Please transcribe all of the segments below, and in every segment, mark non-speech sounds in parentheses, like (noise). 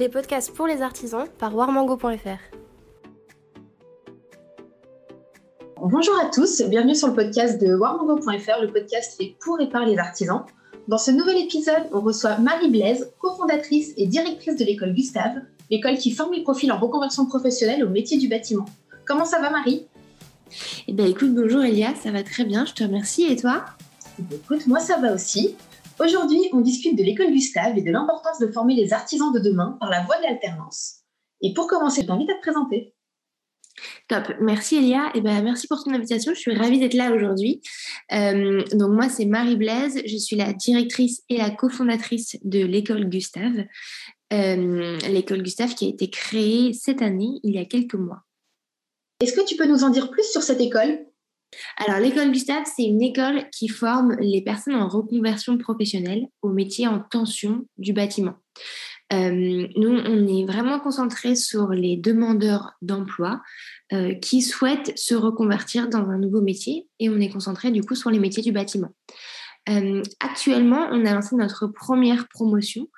les podcasts pour les artisans par warmango.fr. Bonjour à tous, bienvenue sur le podcast de warmango.fr, le podcast fait pour et par les artisans. Dans ce nouvel épisode, on reçoit Marie Blaise, cofondatrice et directrice de l'école Gustave, l'école qui forme les profils en reconversion professionnelle au métier du bâtiment. Comment ça va Marie? Eh bien écoute, bonjour Elia, ça va très bien, je te remercie. Et toi? Eh ben, Écoute, moi ça va aussi. Aujourd'hui, on discute de l'école Gustave et de l'importance de former les artisans de demain par la voie de l'alternance. Et pour commencer, je t'invite à te présenter. Top, merci Elia. Et eh ben, merci pour ton invitation. Je suis ravie d'être là aujourd'hui. Euh, donc moi, c'est Marie Blaise. Je suis la directrice et la cofondatrice de l'école Gustave. Euh, l'école Gustave qui a été créée cette année, il y a quelques mois. Est-ce que tu peux nous en dire plus sur cette école? Alors, l'école Gustave, c'est une école qui forme les personnes en reconversion professionnelle au métier en tension du bâtiment. Euh, nous, on est vraiment concentré sur les demandeurs d'emploi euh, qui souhaitent se reconvertir dans un nouveau métier et on est concentré du coup sur les métiers du bâtiment. Euh, actuellement, on a lancé notre première promotion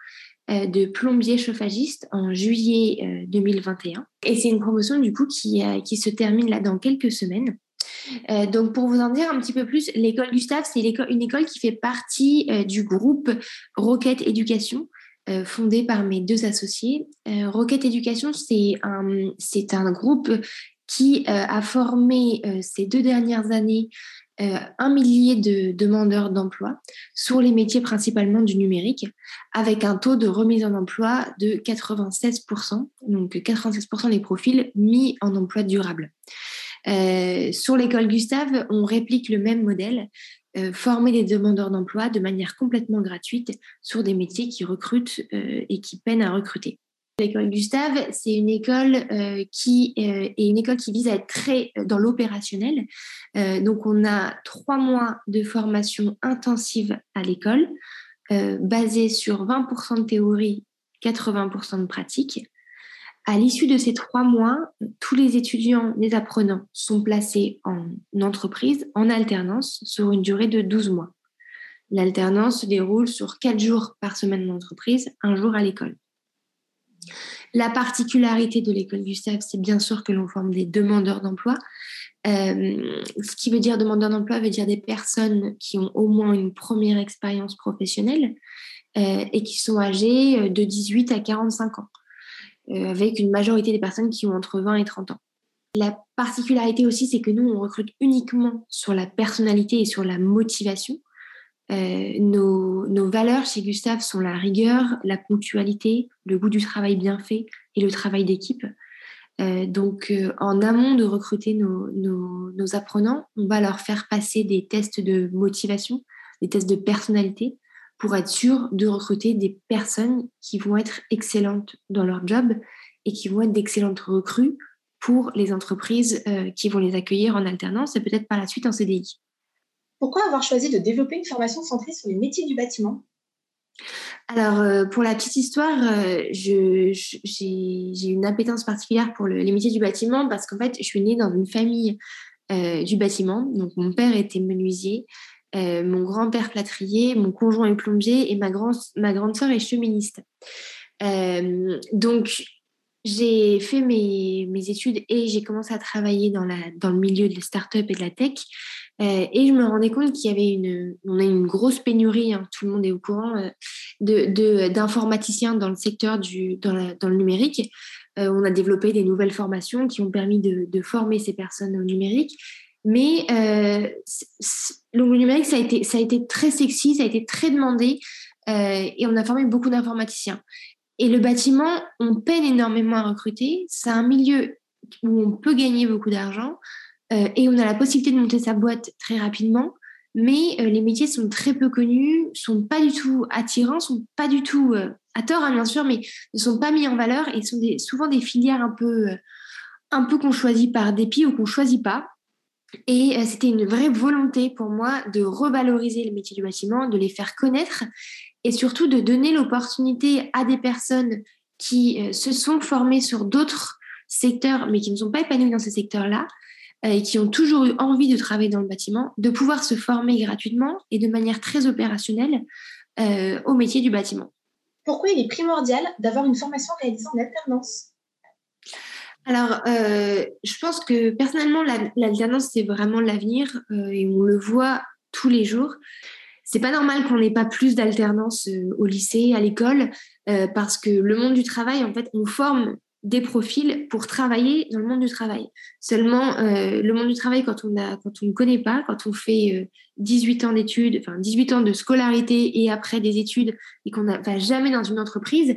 de plombier chauffagiste en juillet 2021 et c'est une promotion du coup qui, qui se termine là dans quelques semaines. Euh, donc, pour vous en dire un petit peu plus, l'école Gustave, c'est une école qui fait partie euh, du groupe Rocket Éducation, euh, fondé par mes deux associés. Rocket Éducation, c'est un, c'est un groupe qui a formé ces deux dernières années un millier de demandeurs d'emploi sur les métiers principalement du numérique, avec un taux de remise en emploi de 96%, donc 96% des profils mis en emploi durable. Euh, sur l'école Gustave, on réplique le même modèle, euh, former des demandeurs d'emploi de manière complètement gratuite sur des métiers qui recrutent euh, et qui peinent à recruter. L'école Gustave, c'est une école qui est une école qui vise à être très dans l'opérationnel. donc, on a trois mois de formation intensive à l'école, basée sur 20% de théorie, 80% de pratique. À l'issue de ces trois mois, tous les étudiants, les apprenants sont placés en entreprise en alternance sur une durée de 12 mois. L'alternance se déroule sur quatre jours par semaine d'entreprise, un jour à l'école. La particularité de l'école Gustave, c'est bien sûr que l'on forme des demandeurs d'emploi. Euh, ce qui veut dire demandeur d'emploi veut dire des personnes qui ont au moins une première expérience professionnelle euh, et qui sont âgées de 18 à 45 ans. Euh, avec une majorité des personnes qui ont entre 20 et 30 ans. La particularité aussi, c'est que nous, on recrute uniquement sur la personnalité et sur la motivation. Euh, nos, valeurs chez Gustave sont la rigueur, la ponctualité, le goût du travail bien fait et le travail d'équipe. Euh, donc, en amont de recruter nos, apprenants, on va leur faire passer des tests de motivation, des tests de personnalité, pour être sûr de recruter des personnes qui vont être excellentes dans leur job et qui vont être d'excellentes recrues pour les entreprises euh, qui vont les accueillir en alternance et peut-être par la suite en CDI. Pourquoi avoir choisi de développer une formation centrée sur les métiers du bâtiment? Alors, euh, pour la petite histoire, euh, j'ai une appétence particulière pour les métiers du bâtiment parce qu'en fait, je suis née dans une famille du bâtiment. Donc, mon père était menuisier, euh, mon grand-père plâtrier, mon conjoint est plombier et ma, grand, ma grande sœur est cheministe. Euh, donc, j'ai fait mes, mes, études et j'ai commencé à travailler dans, la, dans le milieu de la start-up et de la tech. Euh, et je me rendais compte qu'il y avait une, on a une grosse pénurie, hein, tout le monde est au courant, de, d'informaticiens dans le secteur du, dans, dans le numérique. on a développé des nouvelles formations qui ont permis de former ces personnes au numérique. Mais euh, le numérique, ça a, été, très sexy, ça a été très demandé euh, et on a formé beaucoup d'informaticiens. Et le bâtiment, on peine énormément à recruter. C'est un milieu où on peut gagner beaucoup d'argent euh, et on a la possibilité de monter sa boîte très rapidement. Mais euh, les métiers sont très peu connus, sont pas du tout attirants, sont pas du tout à tort hein, bien sûr, mais ne sont pas mis en valeur et sont souvent des filières un peu, un peu qu'on choisit par dépit ou qu'on choisit pas. Et euh, c'était une vraie volonté pour moi de revaloriser les métiers du bâtiment, de les faire connaître et surtout de donner l'opportunité à des personnes qui euh, se sont formées sur d'autres secteurs mais qui ne sont pas épanouies dans ces secteurs-là euh, et qui ont toujours eu envie de travailler dans le bâtiment, de pouvoir se former gratuitement et de manière très opérationnelle au métier du bâtiment. Pourquoi il est primordial d'avoir une formation réalisée en alternance? Alors, euh, je pense que personnellement, l'alternance, c'est vraiment l'avenir euh, et on le voit tous les jours. C'est pas normal qu'on n'ait pas plus d'alternance euh, au lycée, à l'école, parce que le monde du travail, en fait, on forme des profils pour travailler dans le monde du travail. Seulement, le monde du travail, quand on a, quand on ne connaît pas, quand on fait 18 ans d'études, enfin 18 ans de scolarité et après des études et qu'on ne va jamais dans une entreprise,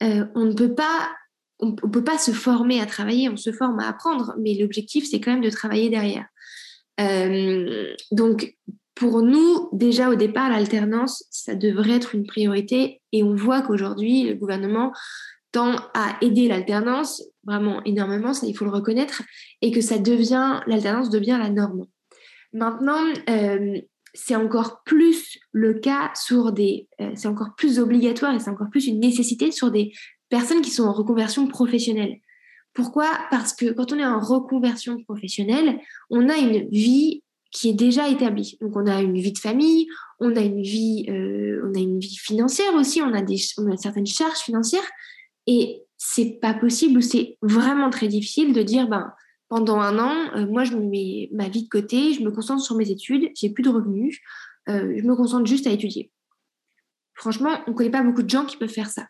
on ne peut pas on ne peut pas se former à travailler, on se forme à apprendre, mais l'objectif, c'est quand même de travailler derrière. Euh, donc, pour nous, déjà au départ, l'alternance, ça devrait être une priorité et on voit qu'aujourd'hui, le gouvernement tend à aider l'alternance vraiment énormément, ça il faut le reconnaître, et que ça devient, l'alternance devient la norme. Maintenant, euh, c'est encore plus le cas sur des, euh, c'est encore plus obligatoire et c'est encore plus une nécessité sur des personnes qui sont en reconversion professionnelle. Pourquoi? Parce que quand on est en reconversion professionnelle, on a une vie qui est déjà établie. Donc on a une vie de famille, on a une vie, euh, on a une vie financière aussi, on a, des, on a certaines charges financières, et c'est pas possible ou c'est vraiment très difficile de dire ben pendant un an, euh, moi je mets ma vie de côté, je me concentre sur mes études, j'ai plus de revenus, euh, je me concentre juste à étudier. Franchement, on ne connaît pas beaucoup de gens qui peuvent faire ça.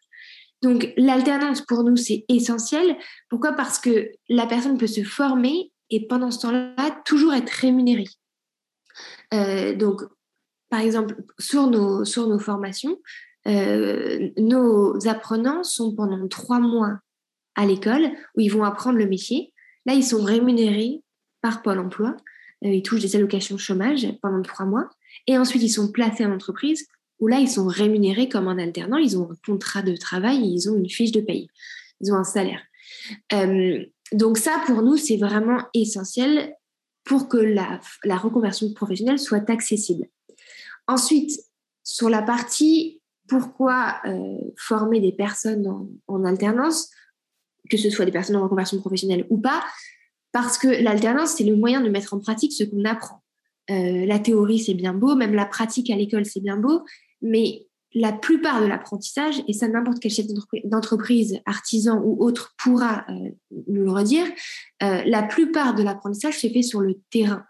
Donc l'alternance pour nous, c'est essentiel. Pourquoi? Parce que la personne peut se former et pendant ce temps-là, toujours être rémunérée. Euh, donc, par exemple, sur nos, formations, euh, nos apprenants sont pendant trois mois à l'école où ils vont apprendre le métier. Là, ils sont rémunérés par Pôle emploi. Euh, ils touchent des allocations chômage pendant trois mois. Et ensuite, ils sont placés en entreprise où là, ils sont rémunérés comme un alternant, ils ont un contrat de travail, ils ont une fiche de paye, ils ont un salaire. Euh, donc ça, pour nous, c'est vraiment essentiel pour que la, reconversion professionnelle soit accessible. Ensuite, sur la partie pourquoi euh, former des personnes en, alternance, que ce soit des personnes en reconversion professionnelle ou pas, parce que l'alternance, c'est le moyen de mettre en pratique ce qu'on apprend. Euh, la théorie, c'est bien beau, même la pratique à l'école, c'est bien beau, mais la plupart de l'apprentissage, et ça n'importe quel chef d'entreprise, artisan ou autre pourra euh, nous le redire, euh, la plupart de l'apprentissage se fait sur le terrain.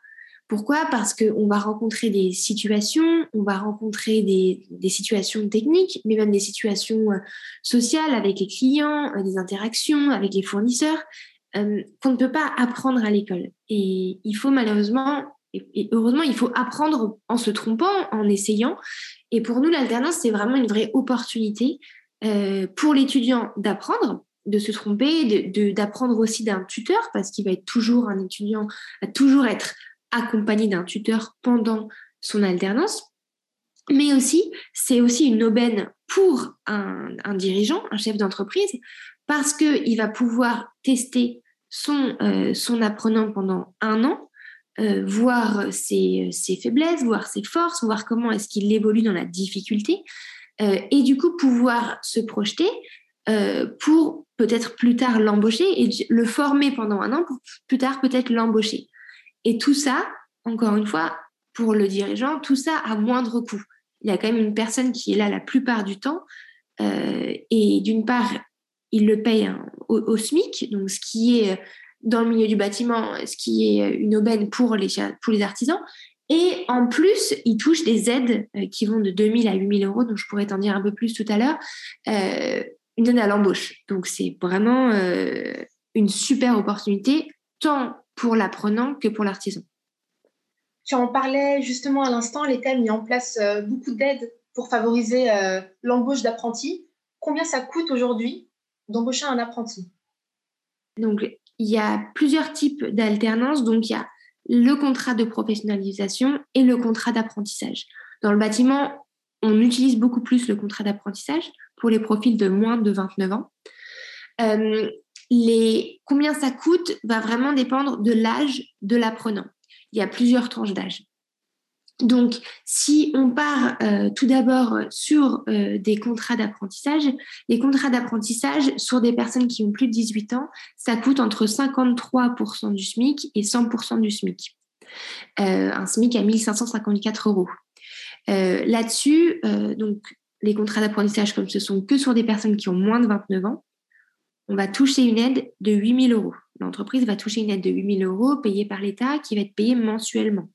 Pourquoi? Parce qu'on va rencontrer des situations, on va rencontrer des, situations techniques, mais même des situations euh, sociales avec les clients, des interactions avec les fournisseurs, qu'on ne peut pas apprendre à l'école. Et il faut malheureusement et, heureusement, il faut apprendre en se trompant, en essayant. Et pour nous, l'alternance, c'est vraiment une vraie opportunité euh, pour l'étudiant d'apprendre, de se tromper, d'apprendre aussi d'un tuteur, parce qu'il va être toujours un étudiant, va toujours être accompagné d'un tuteur pendant son alternance. Mais aussi, c'est aussi une aubaine pour un, dirigeant, un chef d'entreprise, parce qu'il va pouvoir tester euh, son apprenant pendant un an euh, voir ses, faiblesses, voir ses forces, voir comment est-ce qu'il évolue dans la difficulté, euh, et du coup pouvoir se projeter euh, pour peut-être plus tard l'embaucher et le former pendant un an pour plus tard peut-être l'embaucher. Et tout ça, encore une fois, pour le dirigeant, tout ça à moindre coût. Il y a quand même une personne qui est là la plupart du temps, et d'une part, il le paye au, au, SMIC, donc ce qui est dans le milieu du bâtiment, ce qui est une aubaine pour les, pour les artisans. Et en plus, ils touchent des aides euh, qui vont de 2000 à 8000 euros, donc je pourrais t'en dire un peu plus tout à l'heure, euh, une aide à l'embauche. Donc c'est vraiment euh, une super opportunité, tant pour l'apprenant que pour l'artisan. Tu en parlais justement à l'instant, l'État a mis en place beaucoup d'aides pour favoriser l'embauche d'apprentis. Combien ça coûte aujourd'hui d'embaucher un apprenti? Donc il y a plusieurs types d'alternance. Donc, il y a le contrat de professionnalisation et le contrat d'apprentissage. Dans le bâtiment, on utilise beaucoup plus le contrat d'apprentissage pour les profils de moins de 29 ans. Euh, combien ça coûte va vraiment dépendre de l'âge de l'apprenant. Il y a plusieurs tranches d'âge. Donc, si on part euh, tout d'abord sur euh, des contrats d'apprentissage, les contrats d'apprentissage sur des personnes qui ont plus de 18 ans, ça coûte entre 53% du SMIC et 100% du SMIC. Euh, un SMIC à 1554 euros. Là-dessus, donc les contrats d'apprentissage, comme ce sont que sur des personnes qui ont moins de 29 ans, on va toucher une aide de 8 000 euros. L'entreprise va toucher une aide de 8 000 euros payée par l'État qui va être payée mensuellement.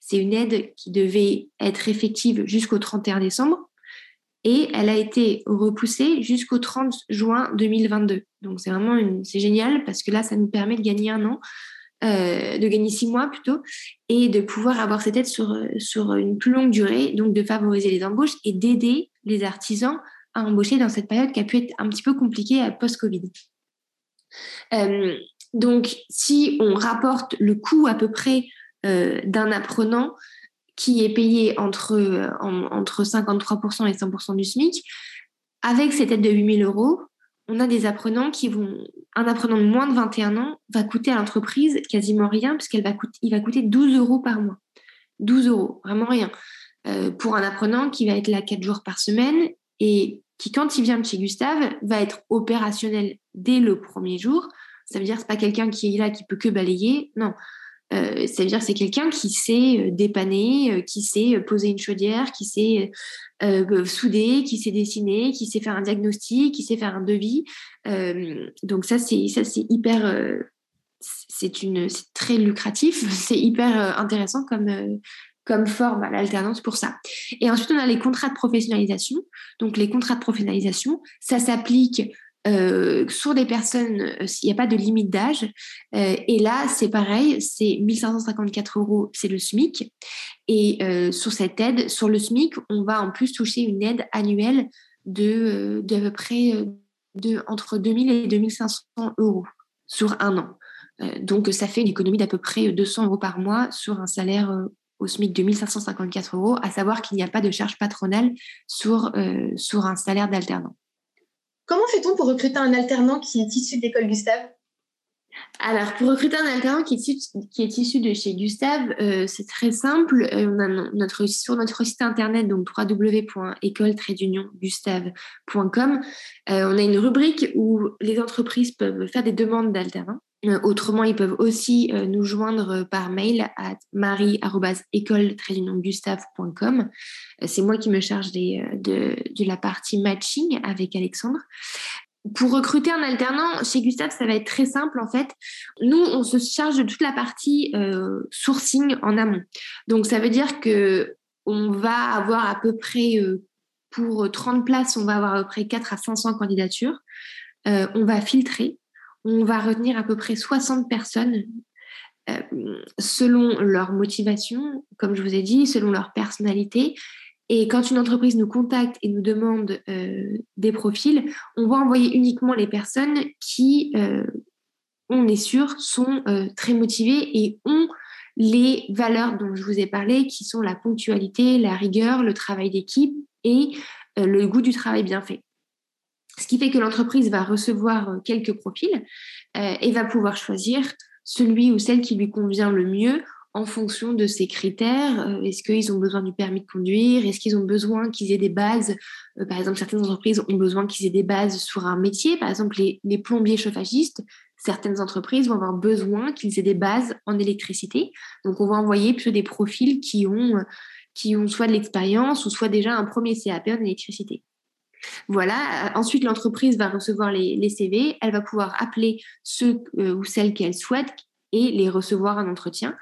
C'est une aide qui devait être effective jusqu'au 31 décembre et elle a été repoussée jusqu'au 30 juin 2022. Donc c'est vraiment c'est génial parce que là, ça nous permet de gagner un an, euh, de gagner six mois plutôt, et de pouvoir avoir cette aide sur, une plus longue durée, donc de favoriser les embauches et d'aider les artisans à embaucher dans cette période qui a pu être un petit peu compliquée post-Covid. Euh, donc, si on rapporte le coût à peu près d'un apprenant qui est payé entre, entre 53% et 100% du SMIC, avec cette aide de 8000 euros, on a des apprenants qui vont. Un apprenant de moins de 21 ans va coûter à l'entreprise quasiment rien, puisqu'il va, coûter, va coûter 12 euros par mois. 12 euros, vraiment rien. Euh, pour un apprenant qui va être là 4 jours par semaine et qui, quand il vient de chez Gustave, va être opérationnel dès le premier jour. Ça veut dire que ce pas quelqu'un qui est là qui peut que balayer. Non. Euh, ça veut dire que c'est quelqu'un qui sait euh, dépanner, euh, qui sait poser une chaudière, qui sait souder, qui sait dessiner, qui sait faire un diagnostic, qui sait faire un devis. donc ça c'est ça c'est hyper c'est une très lucratif, (laughs) c'est hyper intéressant comme comme forme à l'alternance pour ça. Et ensuite, on a les contrats de professionnalisation. Donc, les contrats de professionnalisation, ça s'applique euh, sur des personnes, euh, il n'y a pas de limite d'âge. Euh, et là, c'est pareil, c'est 1554 euros, c'est le SMIC. Et sur cette aide, sur le SMIC, on va en plus toucher une aide annuelle de, de à peu près de, entre 2000 et 2500 euros sur un an. donc, ça fait une économie d'à peu près 200 euros par mois sur un salaire au SMIC de 1554 euros, à savoir qu'il n'y a pas de charge patronale sur, sur un salaire d'alternant. Comment fait-on pour recruter un alternant qui est issu de l'école Gustave? Alors, pour recruter un alternant qui est issu, de chez Gustave, euh, c'est très simple. Euh, sur notre site internet, donc www.école-gustave.com, euh, on a une rubrique où les entreprises peuvent faire des demandes d'alternants. Euh, autrement, ils peuvent aussi euh, nous joindre par mail à marie-école-gustave.com. Euh, c'est moi qui me charge de, la partie matching avec Alexandre. Pour recruter un alternant chez Gustave, ça va être très simple en fait. Nous, on se charge de toute la partie sourcing en amont. Donc, ça veut dire que on va avoir à peu près pour 30 places, on va avoir à peu près 4 à 500 candidatures. on va filtrer on va retenir à peu près 60 personnes euh, selon leur motivation, comme je vous ai dit, selon leur personnalité. Et quand une entreprise nous contacte et nous demande euh, des profils, on va envoyer uniquement les personnes qui, euh, on est sûr, sont très motivées et ont les valeurs dont je vous ai parlé, qui sont la ponctualité, la rigueur, le travail d'équipe et le goût du travail bien fait. Ce qui fait que l'entreprise va recevoir euh, quelques profils euh, et va pouvoir choisir celui ou celle qui lui convient le mieux en fonction de ses critères. Euh, est-ce qu'ils ont besoin du permis de conduire? Est-ce qu'ils ont besoin qu'ils aient des bases? Par exemple, certaines entreprises ont besoin qu'ils aient des bases sur un métier. Par exemple, les, plombiers chauffagistes, certaines entreprises vont avoir besoin qu'ils aient des bases en électricité. Donc, on va envoyer plutôt des profils qui ont, qui ont soit de l'expérience ou soit déjà un premier CAP en électricité. Voilà. Ensuite, l'entreprise va recevoir les, CV. Elle va pouvoir appeler ceux euh, ou celles qu'elle souhaite et les recevoir en entretien.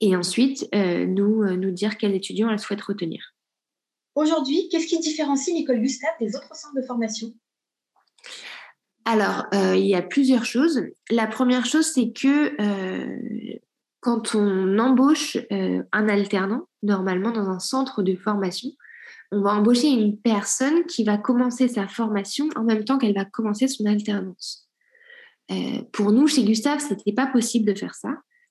Et ensuite, euh, nous, euh, nous dire quels étudiants elle souhaite retenir. Aujourd'hui, qu'est-ce qui différencie l'école Gustave des autres centres de formation? Alors, il y a plusieurs choses. La première chose, c'est que quand on embauche un alternant, normalement dans un centre de formation, on va embaucher une personne qui va commencer sa formation en même temps qu'elle va commencer son alternance. Euh, pour nous, chez Gustave, ce n'était pas possible de faire ça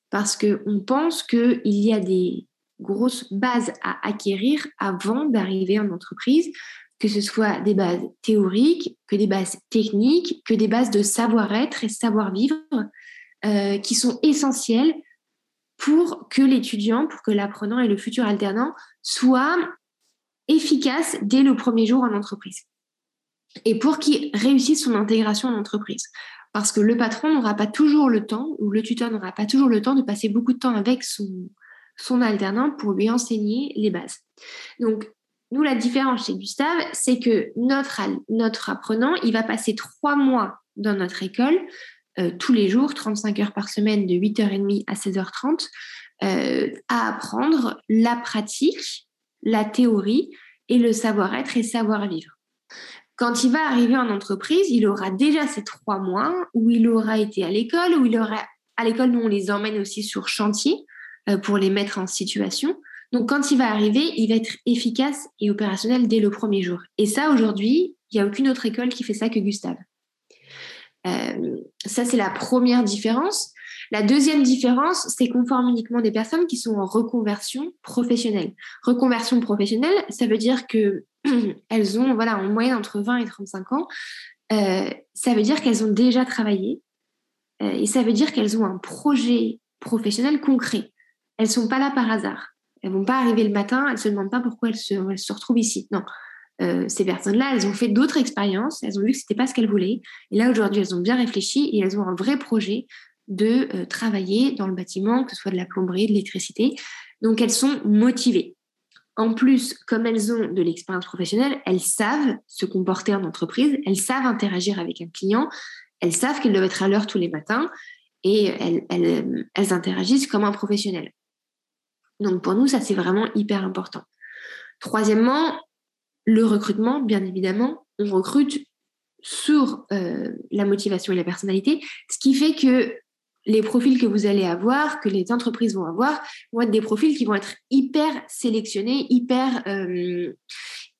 parce qu'on pense qu'il y a des grosses bases à acquérir avant d'arriver en entreprise, que ce soit des bases théoriques, que des bases techniques, que des bases de savoir-être et savoir-vivre euh, qui sont essentielles pour que l'étudiant, pour que l'apprenant et le futur alternant soient efficace dès le premier jour en entreprise. Et pour qu'il réussisse son intégration en entreprise. Parce que le patron n'aura pas toujours le temps, ou le tuteur n'aura pas toujours le temps de passer beaucoup de temps avec son, alternant pour lui enseigner les bases. Donc, nous, la différence chez Gustave, c'est que notre, notre apprenant, il va passer trois mois dans notre école, euh, tous les jours, 35 heures par semaine, de 8h30 à 16h30, euh, à apprendre la pratique, la théorie et le savoir-être et savoir-vivre. Quand il va arriver en entreprise, il aura déjà ces trois mois où il aura été à l'école, où il aura à l'école, nous on les emmène aussi sur chantier euh, pour les mettre en situation. Donc, quand il va arriver, il va être efficace et opérationnel dès le premier jour. Et ça, aujourd'hui, il n'y a aucune autre école qui fait ça que Gustave. Euh, ça, c'est la première différence. La deuxième différence, c'est qu'on forme uniquement des personnes qui sont en reconversion professionnelle. Reconversion professionnelle, ça veut dire que (clears throat) elles ont, voilà, en moyenne entre 20 et 35 ans. Euh, ça veut dire qu'elles ont déjà travaillé euh, et ça veut dire qu'elles ont un projet professionnel concret. Elles sont pas là par hasard. Elles vont pas arriver le matin, elles se demandent pas pourquoi elles se, retrouvent ici. Non. Euh, ces personnes-là, elles ont fait d'autres expériences, elles ont vu que c'était pas ce qu'elles voulaient. Et là, aujourd'hui, elles ont bien réfléchi et elles ont un vrai projet de euh, travailler dans le bâtiment, que ce soit de la plomberie, de l'électricité. Donc, elles sont motivées. En plus, comme elles ont de l'expérience professionnelle, elles savent se comporter en entreprise, elles savent interagir avec un client, elles savent qu'elles doivent être à l'heure tous les matins et elles, elles, elles interagissent comme un professionnel. Donc pour nous, ça c'est vraiment hyper important. Troisièmement, le recrutement, bien évidemment, on recrute sur euh, la motivation et la personnalité, ce qui fait que les profils que vous allez avoir, que les entreprises vont avoir, vont être des profils qui vont être hyper sélectionnés, hyper, euh,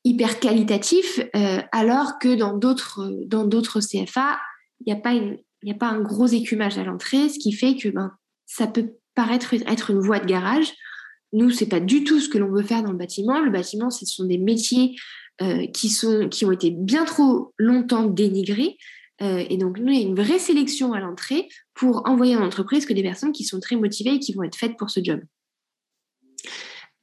hyper qualitatifs, euh, alors que dans d'autres, dans d'autres CFA, il n'y a, pas a pas un gros écumage à l'entrée, ce qui fait que ben, ça peut paraître être une voie de garage nous, c'est pas du tout ce que l'on veut faire dans le bâtiment. Le bâtiment, ce sont des métiers euh, qui, sont, qui ont été bien trop longtemps dénigrés. Euh, et donc, nous, il y a une vraie sélection à l'entrée pour envoyer en entreprise que des personnes qui sont très motivées et qui vont être faites pour ce job.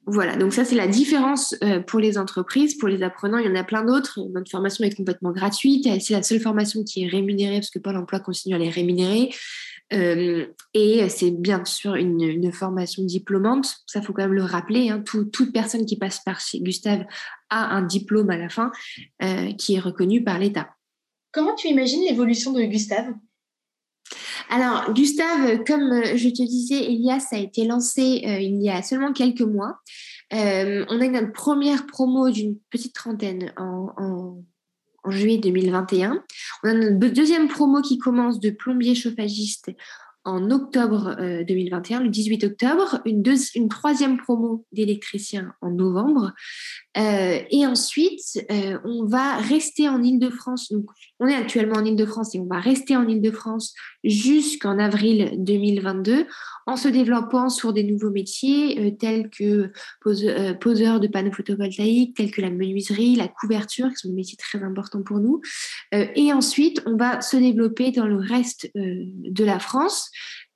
Voilà, donc ça c'est la différence euh, pour les entreprises, pour les apprenants, il y en a plein d'autres. Notre formation est complètement gratuite, c'est la seule formation qui est rémunérée parce que Pôle Emploi continue à les rémunérer. Euh, et c'est bien sûr une, formation diplômante, ça faut quand même le rappeler. Hein. toute personne qui passe par chez Gustave a un diplôme à la fin qui est reconnu par l'État. Comment tu imagines l'évolution de Gustave? Alors, Gustave, comme je te disais, Elias a été lancé euh, il y a seulement quelques mois. on a une notre première promo d'une petite trentaine en en juillet 2021. On a notre deuxième promo qui commence de plombier chauffagiste en octobre 2021, euh, le 18 octobre, une, une troisième promo d'électricien en novembre. Euh, et ensuite, euh, on va rester en Ile-de-France. Donc, on est actuellement en Ile-de-France et on va rester en Ile-de-France jusqu'en avril 2022 en se développant sur des nouveaux métiers tels que pose, poseur de panneaux photovoltaïques, tels que la menuiserie, la couverture, qui sont des métiers très importants pour nous. et ensuite, on va se développer dans le reste de la France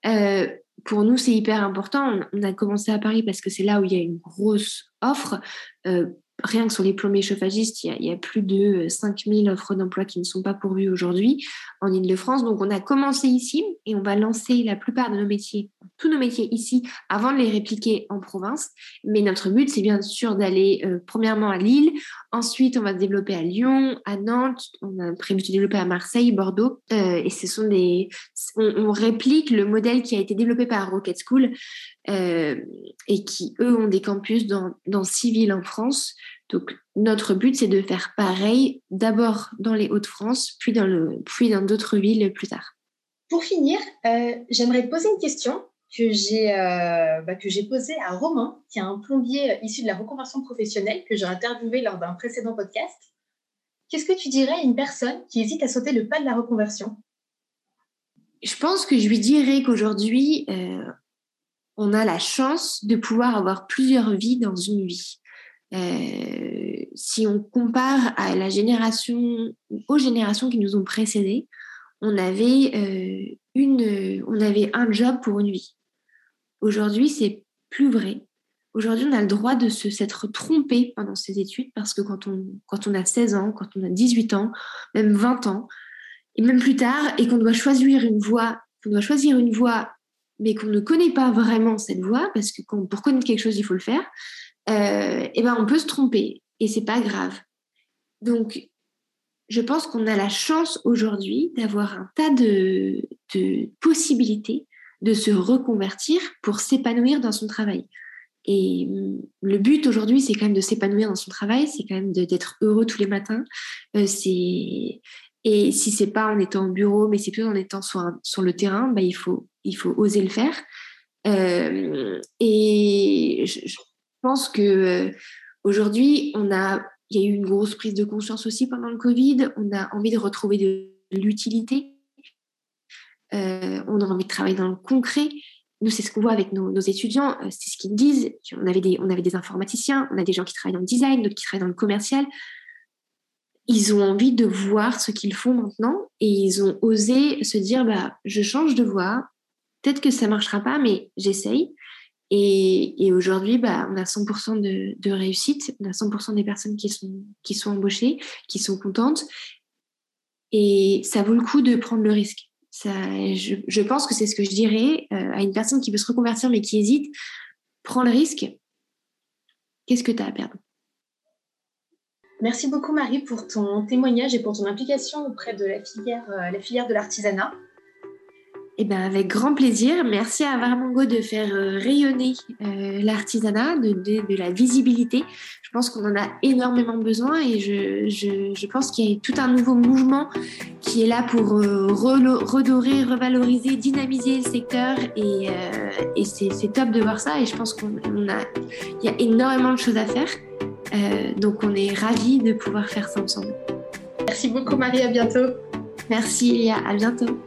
euh, pour nous, c'est hyper important. On, a commencé à Paris parce que c'est là où il y a une grosse offre. Euh, rien que sur les plombiers chauffagistes, il y, a, plus de 5000 offres d'emploi qui ne sont pas pourvues aujourd'hui en Ile-de-France. Donc, on a commencé ici et on va lancer la plupart de nos métiers, tous nos métiers ici, avant de les répliquer en province. Mais notre but, c'est bien sûr d'aller euh, premièrement à Lille, ensuite on va se développer à Lyon, à Nantes, on a prévu de développer à Marseille, Bordeaux. Euh, et ce sont des, on, réplique le modèle qui a été développé par Rocket School euh, et qui, eux, ont des campus dans six villes en France. Donc, notre but, c'est de faire pareil, d'abord dans les Hauts-de-France, puis dans, le, puis dans d'autres villes plus tard. Pour finir, euh, j'aimerais te poser une question que j'ai, euh, bah, que j'ai posée à Romain, qui est un plombier issu de la reconversion professionnelle que j'ai interviewé lors d'un précédent podcast. Qu'est-ce que tu dirais à une personne qui hésite à sauter le pas de la reconversion? Je pense que je lui dirais qu'aujourd'hui, on a la chance de pouvoir avoir plusieurs vies dans une vie. Euh, si on compare à la génération, aux générations qui nous ont précédés, on avait, euh, une, on avait un job pour une vie. Aujourd'hui, c'est plus vrai. Aujourd'hui, on a le droit de s'être trompé pendant ses études parce que quand on, quand on a 16 ans, quand on a 18 ans, même 20 ans, et même plus tard, et qu'on doit choisir une voie, qu'on doit choisir une voie mais qu'on ne connaît pas vraiment cette voie, parce que pour connaître quelque chose, il faut le faire, euh, et ben on peut se tromper. et c'est pas grave. Donc, je pense qu'on a la chance aujourd'hui d'avoir un tas de, de, possibilités de se reconvertir pour s'épanouir dans son travail. Et mm, le but aujourd'hui, c'est quand même de s'épanouir dans son travail, c'est quand même d'être heureux tous les matins. Euh, et si c'est pas en étant au bureau, mais c'est plutôt en étant sur, sur le terrain, bah, il, faut, il faut oser le faire. Euh, et je, pense que euh, aujourd'hui, on a il y a eu une grosse prise de conscience aussi pendant le Covid. On a envie de retrouver de l'utilité. Euh, on a envie de travailler dans le concret. Nous, c'est ce qu'on voit avec nos, étudiants. Euh, c'est ce qu'ils disent. On avait, des, on avait des informaticiens, on a des gens qui travaillent dans le design, d'autres qui travaillent dans le commercial. Ils ont envie de voir ce qu'ils font maintenant et ils ont osé se dire bah, je change de voie. Peut-être que ça ne marchera pas, mais j'essaye. Et, aujourd'hui, bah, on a 100% de, réussite, on a 100% des personnes qui sont, embauchées, qui sont contentes. Et ça vaut le coup de prendre le risque. Je, pense que c'est ce que je dirais euh, à une personne qui veut se reconvertir mais qui hésite. Prends le risque. Qu'est-ce que tu as à perdre? Merci beaucoup Marie pour ton témoignage et pour ton implication auprès de la filière, euh, la filière de l'artisanat. Eh ben, avec grand plaisir. Merci à Varmango de faire euh, rayonner euh, l'artisanat, de, de, la visibilité. Je pense qu'on en a énormément besoin et je, je, je pense qu'il y a tout un nouveau mouvement qui est là pour euh, redorer, revaloriser, dynamiser le secteur et, et c'est top de voir ça et je pense qu'on a, il y a énormément de choses à faire. donc on est ravis de pouvoir faire ça ensemble. Merci beaucoup Marie, à bientôt. Merci Elia, à bientôt.